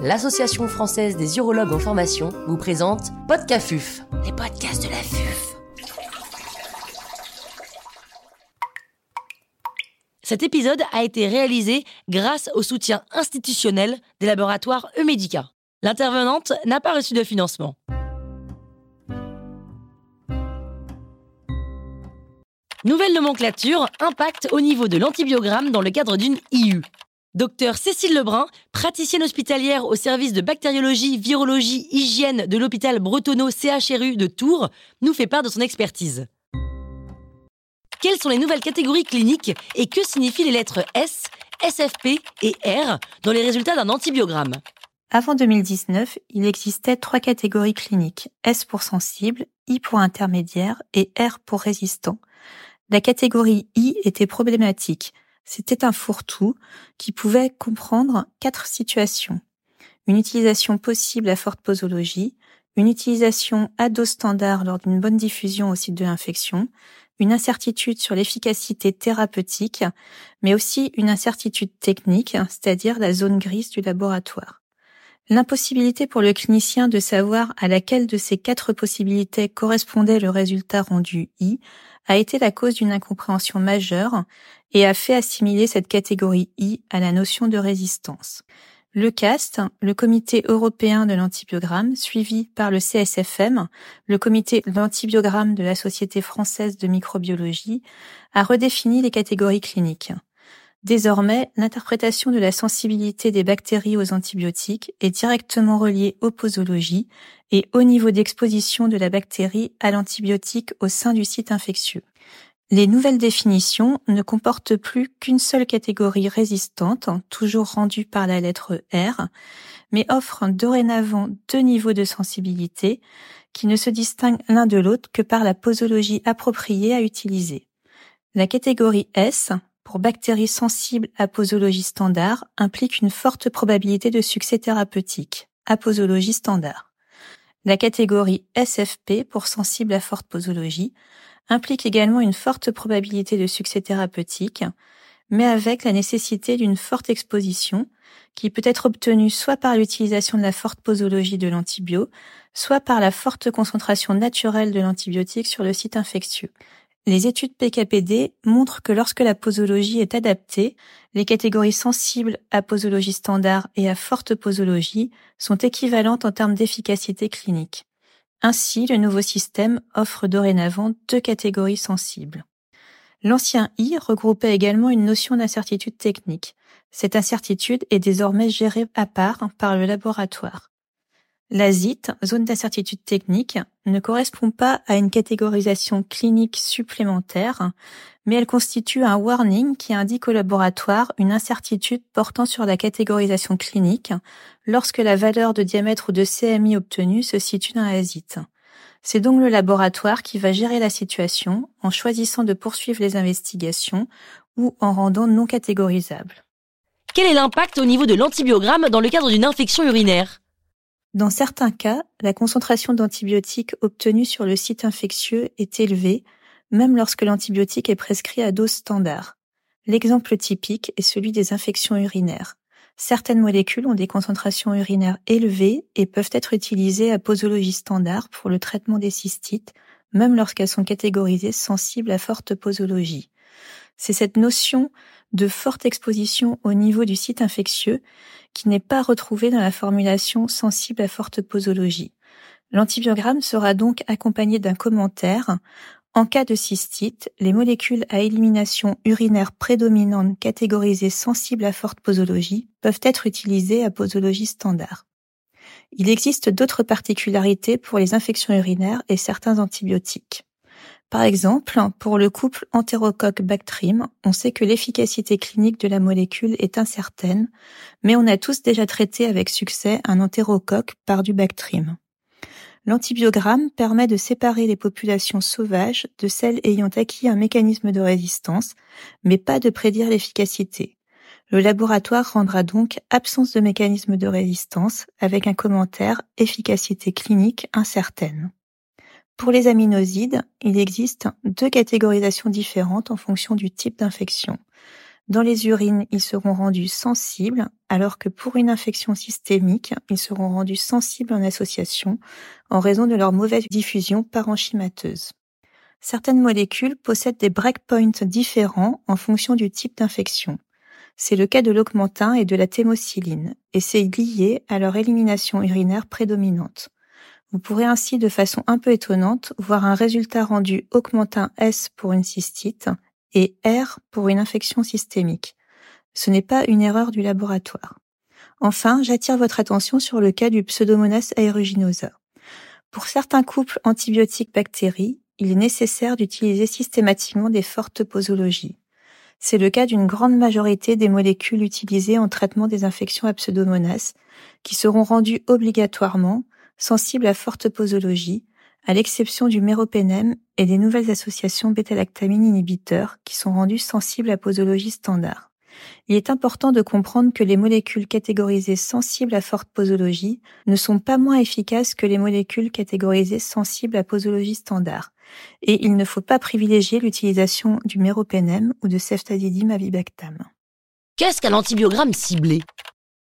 l'Association française des urologues en formation vous présente Podcafuf, les podcasts de la FUF. Cet épisode a été réalisé grâce au soutien institutionnel des laboratoires Eumedica. L'intervenante n'a pas reçu de financement. Nouvelle nomenclature, impact au niveau de l'antibiogramme dans le cadre d'une IU. Docteur Cécile Lebrun, praticienne hospitalière au service de bactériologie, virologie, hygiène de l'hôpital Bretonneau CHRU de Tours, nous fait part de son expertise. Quelles sont les nouvelles catégories cliniques et que signifient les lettres S, SFP et R dans les résultats d'un antibiogramme? Avant 2019, il existait trois catégories cliniques, S pour sensible, I pour intermédiaire et R pour résistant. La catégorie I était problématique c'était un fourre-tout qui pouvait comprendre quatre situations. Une utilisation possible à forte posologie, une utilisation à dose standard lors d'une bonne diffusion au site de l'infection, une incertitude sur l'efficacité thérapeutique, mais aussi une incertitude technique, c'est-à-dire la zone grise du laboratoire. L'impossibilité pour le clinicien de savoir à laquelle de ces quatre possibilités correspondait le résultat rendu I a été la cause d'une incompréhension majeure et a fait assimiler cette catégorie I à la notion de résistance. Le CAST, le Comité européen de l'antibiogramme, suivi par le CSFM, le Comité de l'antibiogramme de la Société française de microbiologie, a redéfini les catégories cliniques. Désormais, l'interprétation de la sensibilité des bactéries aux antibiotiques est directement reliée aux posologies et au niveau d'exposition de la bactérie à l'antibiotique au sein du site infectieux. Les nouvelles définitions ne comportent plus qu'une seule catégorie résistante, toujours rendue par la lettre R, mais offrent dorénavant deux niveaux de sensibilité qui ne se distinguent l'un de l'autre que par la posologie appropriée à utiliser. La catégorie S, pour bactéries sensibles à posologie standard, implique une forte probabilité de succès thérapeutique, à posologie standard. La catégorie SFP, pour sensible à forte posologie, implique également une forte probabilité de succès thérapeutique, mais avec la nécessité d'une forte exposition qui peut être obtenue soit par l'utilisation de la forte posologie de l'antibio, soit par la forte concentration naturelle de l'antibiotique sur le site infectieux. Les études PKPD montrent que lorsque la posologie est adaptée, les catégories sensibles à posologie standard et à forte posologie sont équivalentes en termes d'efficacité clinique. Ainsi, le nouveau système offre dorénavant deux catégories sensibles. L'ancien I regroupait également une notion d'incertitude technique. Cette incertitude est désormais gérée à part par le laboratoire. La ZIT, zone d'incertitude technique, ne correspond pas à une catégorisation clinique supplémentaire, mais elle constitue un warning qui indique au laboratoire une incertitude portant sur la catégorisation clinique lorsque la valeur de diamètre ou de CMI obtenue se situe dans la ZIT. C'est donc le laboratoire qui va gérer la situation en choisissant de poursuivre les investigations ou en rendant non catégorisables. Quel est l'impact au niveau de l'antibiogramme dans le cadre d'une infection urinaire? Dans certains cas, la concentration d'antibiotiques obtenue sur le site infectieux est élevée, même lorsque l'antibiotique est prescrit à dose standard. L'exemple typique est celui des infections urinaires. Certaines molécules ont des concentrations urinaires élevées et peuvent être utilisées à posologie standard pour le traitement des cystites, même lorsqu'elles sont catégorisées sensibles à forte posologie. C'est cette notion de forte exposition au niveau du site infectieux qui n'est pas retrouvée dans la formulation sensible à forte posologie. L'antibiogramme sera donc accompagné d'un commentaire. En cas de cystite, les molécules à élimination urinaire prédominante catégorisées sensibles à forte posologie peuvent être utilisées à posologie standard. Il existe d'autres particularités pour les infections urinaires et certains antibiotiques. Par exemple, pour le couple entérocoque-bactrim, on sait que l'efficacité clinique de la molécule est incertaine, mais on a tous déjà traité avec succès un entérocoque par du bactrim. L'antibiogramme permet de séparer les populations sauvages de celles ayant acquis un mécanisme de résistance, mais pas de prédire l'efficacité. Le laboratoire rendra donc absence de mécanisme de résistance avec un commentaire efficacité clinique incertaine. Pour les aminosides, il existe deux catégorisations différentes en fonction du type d'infection. Dans les urines, ils seront rendus sensibles, alors que pour une infection systémique, ils seront rendus sensibles en association en raison de leur mauvaise diffusion parenchymateuse. Certaines molécules possèdent des breakpoints différents en fonction du type d'infection. C'est le cas de l'augmentin et de la thémocyline, et c'est lié à leur élimination urinaire prédominante. Vous pourrez ainsi, de façon un peu étonnante, voir un résultat rendu augmentin S pour une cystite et R pour une infection systémique. Ce n'est pas une erreur du laboratoire. Enfin, j'attire votre attention sur le cas du Pseudomonas aeruginosa. Pour certains couples antibiotiques-bactéries, il est nécessaire d'utiliser systématiquement des fortes posologies. C'est le cas d'une grande majorité des molécules utilisées en traitement des infections à pseudomonas, qui seront rendues obligatoirement sensibles à forte posologie, à l'exception du méropénème et des nouvelles associations bêta-lactamine inhibiteurs qui sont rendues sensibles à posologie standard. Il est important de comprendre que les molécules catégorisées sensibles à forte posologie ne sont pas moins efficaces que les molécules catégorisées sensibles à posologie standard, et il ne faut pas privilégier l'utilisation du méropénème ou de ceftazidime avibactam. Qu'est-ce qu'un antibiogramme ciblé?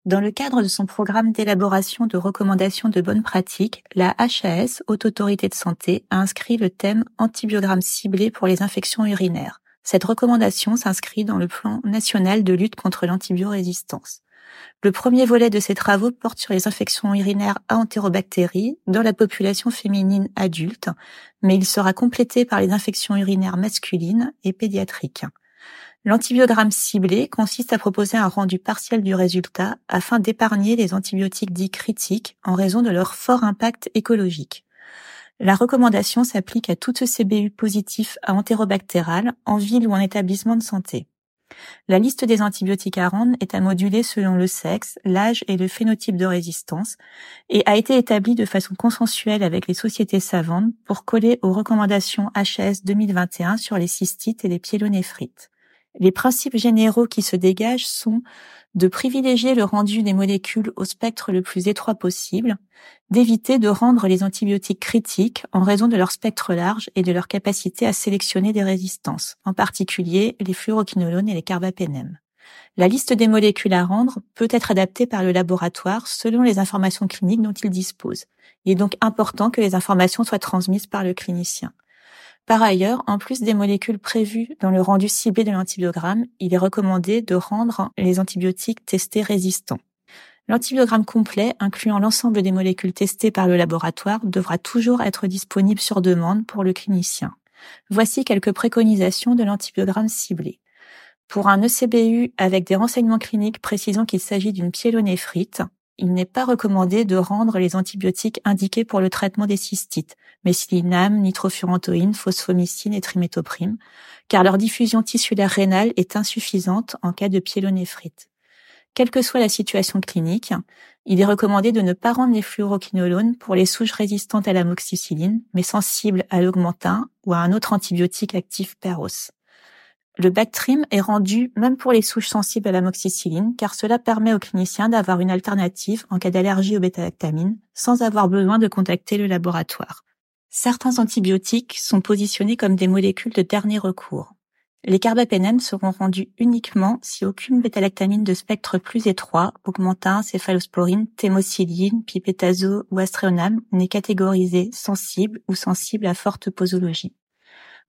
Dans le cadre de son programme d'élaboration de recommandations de bonnes pratiques, la HAS, Haute Autorité de Santé, a inscrit le thème antibiogramme ciblé pour les infections urinaires. Cette recommandation s'inscrit dans le plan national de lutte contre l'antibiorésistance. Le premier volet de ces travaux porte sur les infections urinaires à entérobactéries dans la population féminine adulte, mais il sera complété par les infections urinaires masculines et pédiatriques. L'antibiogramme ciblé consiste à proposer un rendu partiel du résultat afin d'épargner les antibiotiques dits critiques en raison de leur fort impact écologique. La recommandation s'applique à toutes CBU positifs à entérobactérales en ville ou en établissement de santé. La liste des antibiotiques à rendre est à moduler selon le sexe, l'âge et le phénotype de résistance et a été établie de façon consensuelle avec les sociétés savantes pour coller aux recommandations HS 2021 sur les cystites et les pyélonéphrites. Les principes généraux qui se dégagent sont de privilégier le rendu des molécules au spectre le plus étroit possible, d'éviter de rendre les antibiotiques critiques en raison de leur spectre large et de leur capacité à sélectionner des résistances, en particulier les fluoroquinolones et les carbapénèmes. La liste des molécules à rendre peut être adaptée par le laboratoire selon les informations cliniques dont il dispose. Il est donc important que les informations soient transmises par le clinicien. Par ailleurs, en plus des molécules prévues dans le rendu ciblé de l'antibiogramme, il est recommandé de rendre les antibiotiques testés résistants. L'antibiogramme complet, incluant l'ensemble des molécules testées par le laboratoire, devra toujours être disponible sur demande pour le clinicien. Voici quelques préconisations de l'antibiogramme ciblé. Pour un ECBU avec des renseignements cliniques précisant qu'il s'agit d'une pyélonéphrite, il n'est pas recommandé de rendre les antibiotiques indiqués pour le traitement des cystites, mésilinam, nitrofurantoïne, phosphomycine et trimétoprime, car leur diffusion tissulaire rénale est insuffisante en cas de pyélonéphrite. Quelle que soit la situation clinique, il est recommandé de ne pas rendre les fluoroquinolones pour les souches résistantes à l'amoxicilline, mais sensibles à l'augmentin ou à un autre antibiotique actif Peros. Le Bactrim est rendu même pour les souches sensibles à l'amoxicilline car cela permet aux cliniciens d'avoir une alternative en cas d'allergie au bêta-lactamine sans avoir besoin de contacter le laboratoire. Certains antibiotiques sont positionnés comme des molécules de dernier recours. Les carbapénèmes seront rendus uniquement si aucune bêta-lactamine de spectre plus étroit, augmentin, céphalosporine, thémocyline, pipetazo ou astréonam n'est catégorisée sensible ou sensible à forte posologie.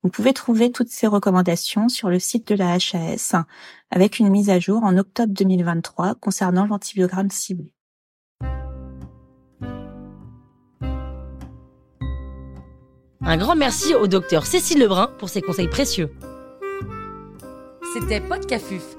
Vous pouvez trouver toutes ces recommandations sur le site de la HAS avec une mise à jour en octobre 2023 concernant l'antibiogramme ciblé. Un grand merci au docteur Cécile Lebrun pour ses conseils précieux. C'était Podcafuf,